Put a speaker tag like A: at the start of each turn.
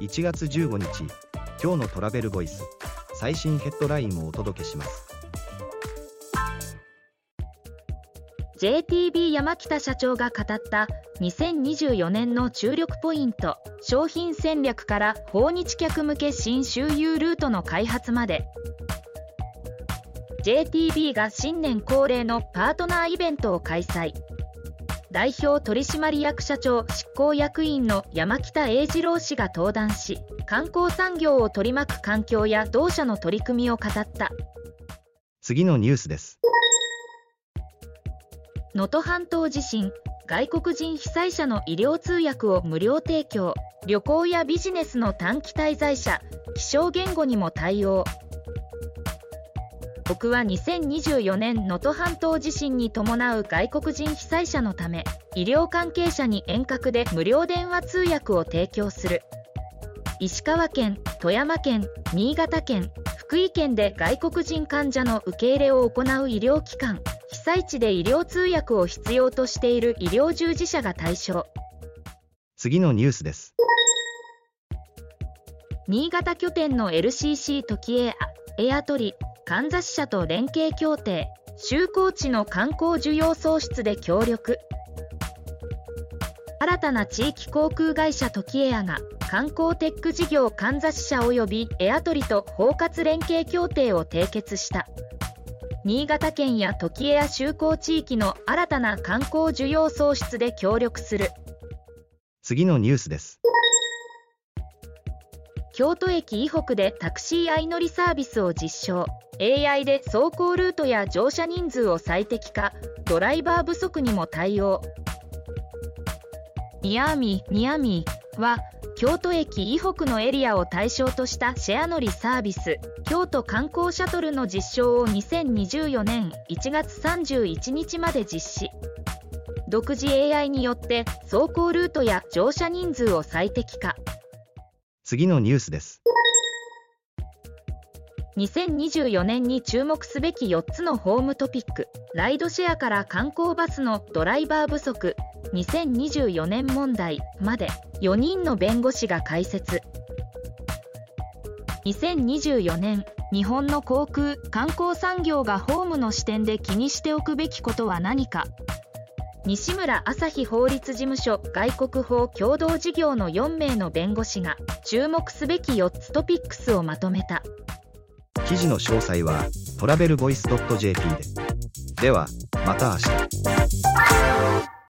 A: 1月15日今日のトラベルボイス最新ヘッドラインをお届けします。
B: JTB 山北社長が語った2024年の注力ポイント商品戦略から訪日客向け新周遊ルートの開発まで。JTB が新年恒例のパートナーイベントを開催。代表取締役社長執行役員の山北英二郎氏が登壇し観光産業を取り巻く環境や同社の取り組みを語った。
A: 次のニュースです。
B: 能登半島地震外国人被災者の医療通訳を無料提供。旅行やビジネスの短期滞在者気象言語にも対応僕は2024年能登半島地震に伴う外国人被災者のため医療関係者に遠隔で無料電話通訳を提供する。石川県富山県新潟県福井県で外国人患者の受け入れを行う医療機関被災地で医療通訳を必要としている医療従事者が対象。
A: 次のニュースです。
B: 新潟拠点の LCC 時エアエアトリかんざし社と連携協定就航地の観光需要創出で協力。新たな地域航空会社トキエアが観光テック事業かんざし社及びエアトリと包括連携協定を締結した。新潟県やトキエア就航地域の新たな観光需要創出で協力する。
A: 次のニュースです。
B: 京都駅以北でタクシー相乗りサービスを実証 AI で走行ルートや乗車人数を最適化。ドライバー不足にも対応。ニアーミーニアミーは京都駅以北のエリアを対象としたシェア乗りサービス。京都観光シャトルの実証を2024年1月31日まで実施。独自 AI によって走行ルートや乗車人数を最適化。
A: 次のニュースです。
B: 2024年に注目すべき4つのホームトピック。ライドシェアから観光バスのドライバー不足。2024年問題まで。4人の弁護士が解説2024年日本の航空観光産業がホームの視点で気にしておくべきことは何か。西村朝日法律事務所外国法共同事業の4名の弁護士が注目すべき4つトピックスをまとめた。
A: 記事の詳細はトラベルボイス .jp で。ではまた明日。